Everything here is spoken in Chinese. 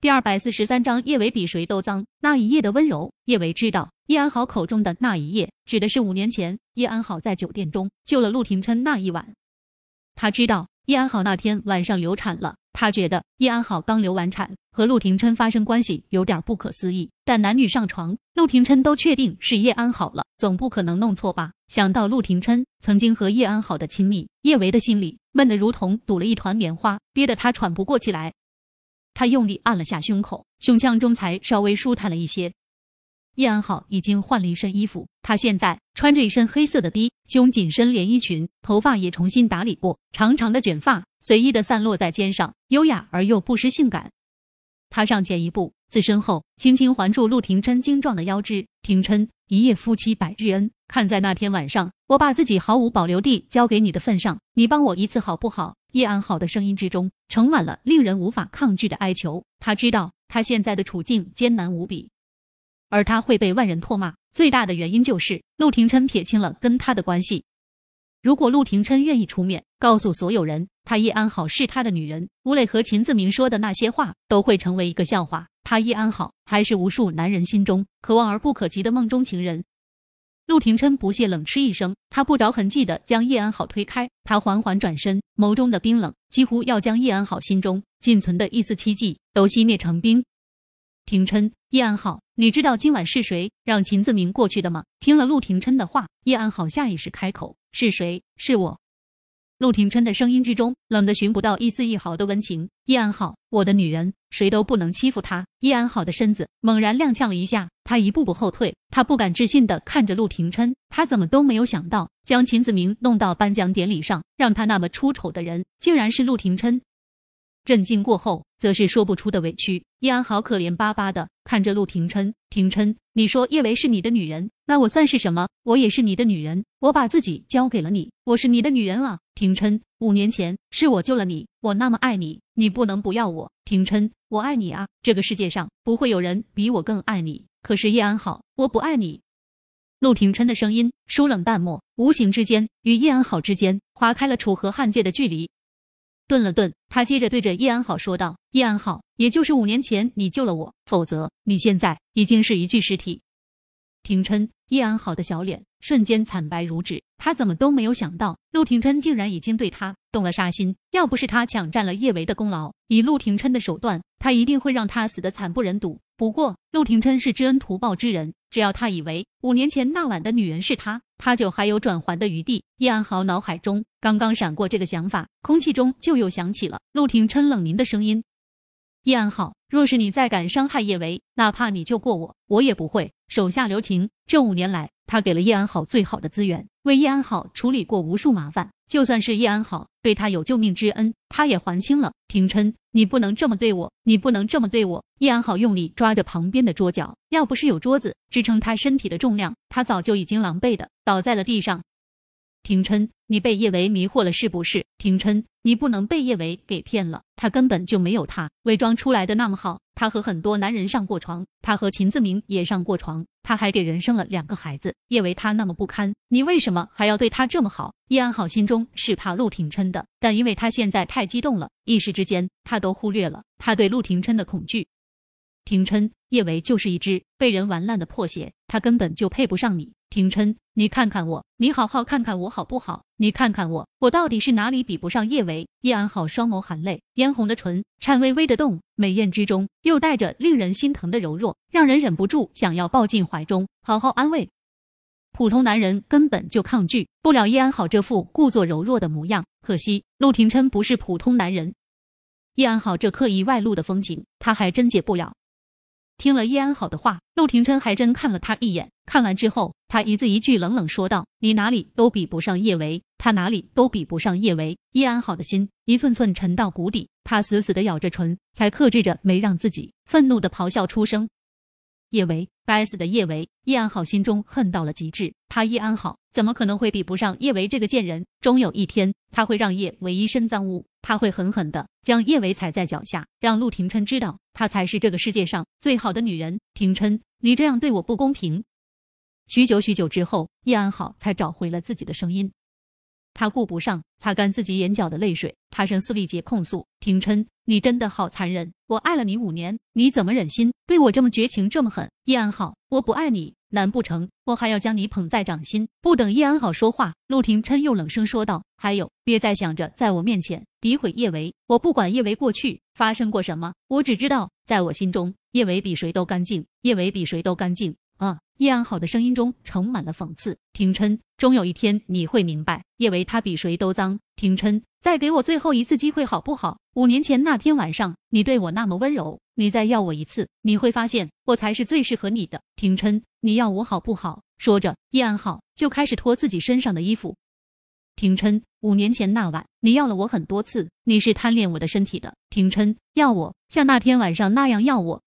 第二百四十三章叶维比谁都脏。那一夜的温柔，叶维知道，叶安好口中的那一夜，指的是五年前叶安好在酒店中救了陆廷琛那一晚。他知道叶安好那天晚上流产了，他觉得叶安好刚流完产和陆廷琛发生关系有点不可思议。但男女上床，陆廷琛都确定是叶安好了，总不可能弄错吧？想到陆廷琛曾经和叶安好的亲密，叶维的心里闷得如同堵了一团棉花，憋得他喘不过气来。他用力按了下胸口，胸腔中才稍微舒坦了一些。叶安好已经换了一身衣服，她现在穿着一身黑色的低胸紧身连衣裙，头发也重新打理过，长长的卷发随意的散落在肩上，优雅而又不失性感。他上前一步，自身后轻轻环住陆廷琛精壮的腰肢。廷琛，一夜夫妻百日恩，看在那天晚上我把自己毫无保留地交给你的份上，你帮我一次好不好？叶安好的声音之中盛满了令人无法抗拒的哀求。他知道他现在的处境艰难无比，而他会被万人唾骂，最大的原因就是陆廷琛撇清了跟他的关系。如果陆廷琛愿意出面告诉所有人，他叶安好是他的女人，吴磊和秦自明说的那些话都会成为一个笑话。他叶安好还是无数男人心中可望而不可及的梦中情人。陆廷琛不屑冷嗤一声，他不着痕迹的将叶安好推开，他缓缓转身，眸中的冰冷几乎要将叶安好心中仅存的一丝希冀都熄灭成冰。廷琛，叶安好，你知道今晚是谁让秦自明过去的吗？听了陆廷琛的话，叶安好下意识开口：“是谁？是我。”陆廷琛的声音之中冷得寻不到一丝一毫的温情。叶安好，我的女人，谁都不能欺负她。叶安好的身子猛然踉跄了一下，他一步步后退，他不敢置信的看着陆廷琛，他怎么都没有想到，将秦子明弄到颁奖典礼上，让他那么出丑的人，竟然是陆廷琛。震惊过后，则是说不出的委屈。叶安好可怜巴巴的看着陆廷琛，廷琛，你说叶维是你的女人，那我算是什么？我也是你的女人，我把自己交给了你，我是你的女人啊，廷琛。五年前是我救了你，我那么爱你，你不能不要我，廷琛，我爱你啊！这个世界上不会有人比我更爱你。可是叶安好，我不爱你。陆廷琛的声音疏冷淡漠，无形之间与叶安好之间划开了楚河汉界的距离。顿了顿，他接着对着叶安好说道：“叶安好，也就是五年前你救了我，否则你现在已经是一具尸体。”廷琛，叶安好的小脸瞬间惨白如纸，他怎么都没有想到，陆廷琛竟然已经对他动了杀心。要不是他抢占了叶维的功劳，以陆廷琛的手段，他一定会让他死得惨不忍睹。不过，陆廷琛是知恩图报之人，只要他以为五年前那晚的女人是他。他就还有转圜的余地。叶安好脑海中刚刚闪过这个想法，空气中就又响起了陆廷琛冷凝的声音：“叶安好，若是你再敢伤害叶维，哪怕你救过我，我也不会手下留情。这五年来，他给了叶安好最好的资源，为叶安好处理过无数麻烦。就算是叶安好对他有救命之恩，他也还清了。廷琛，你不能这么对我，你不能这么对我。”叶安好用力抓着旁边的桌角，要不是有桌子支撑他身体的重量，他早就已经狼狈的倒在了地上。廷琛，你被叶维迷惑了是不是？廷琛，你不能被叶维给骗了，他根本就没有他伪装出来的那么好。他和很多男人上过床，他和秦自明也上过床，他还给人生了两个孩子。叶维他那么不堪，你为什么还要对他这么好？叶安好心中是怕陆廷琛的，但因为他现在太激动了，一时之间他都忽略了他对陆廷琛的恐惧。廷琛，叶维就是一只被人玩烂的破鞋，他根本就配不上你。廷琛，你看看我，你好好看看我好不好？你看看我，我到底是哪里比不上叶维？叶安好双眸含泪，嫣红的唇颤巍巍的动，美艳之中又带着令人心疼的柔弱，让人忍不住想要抱进怀中，好好安慰。普通男人根本就抗拒不了叶安好这副故作柔弱的模样，可惜陆廷琛不是普通男人，叶安好这刻意外露的风情，他还真解不了。听了叶安好的话，陆廷琛还真看了他一眼。看完之后，他一字一句冷冷说道：“你哪里都比不上叶维，他哪里都比不上叶维。”叶安好的心一寸寸沉到谷底，他死死的咬着唇，才克制着没让自己愤怒的咆哮出声。叶维，该死的叶维！叶安好心中恨到了极致。他叶安好怎么可能会比不上叶维这个贱人？终有一天，他会让叶维一身脏污，他会狠狠的将叶维踩在脚下，让陆廷琛知道，他才是这个世界上最好的女人。廷琛，你这样对我不公平。许久许久之后，叶安好才找回了自己的声音。他顾不上擦干自己眼角的泪水，他声嘶力竭控诉：“廷琛，你真的好残忍！我爱了你五年，你怎么忍心对我这么绝情，这么狠？叶安好，我不爱你，难不成我还要将你捧在掌心？”不等叶安好说话，陆廷琛又冷声说道：“还有，别再想着在我面前诋毁叶维，我不管叶维过去发生过什么，我只知道，在我心中，叶维比谁都干净，叶维比谁都干净。”啊！叶安好的声音中盛满了讽刺。廷琛，终有一天你会明白，叶维他比谁都脏。廷琛，再给我最后一次机会好不好？五年前那天晚上，你对我那么温柔，你再要我一次，你会发现我才是最适合你的。廷琛，你要我好不好？说着，叶安好就开始脱自己身上的衣服。廷琛，五年前那晚，你要了我很多次，你是贪恋我的身体的。廷琛，要我像那天晚上那样要我，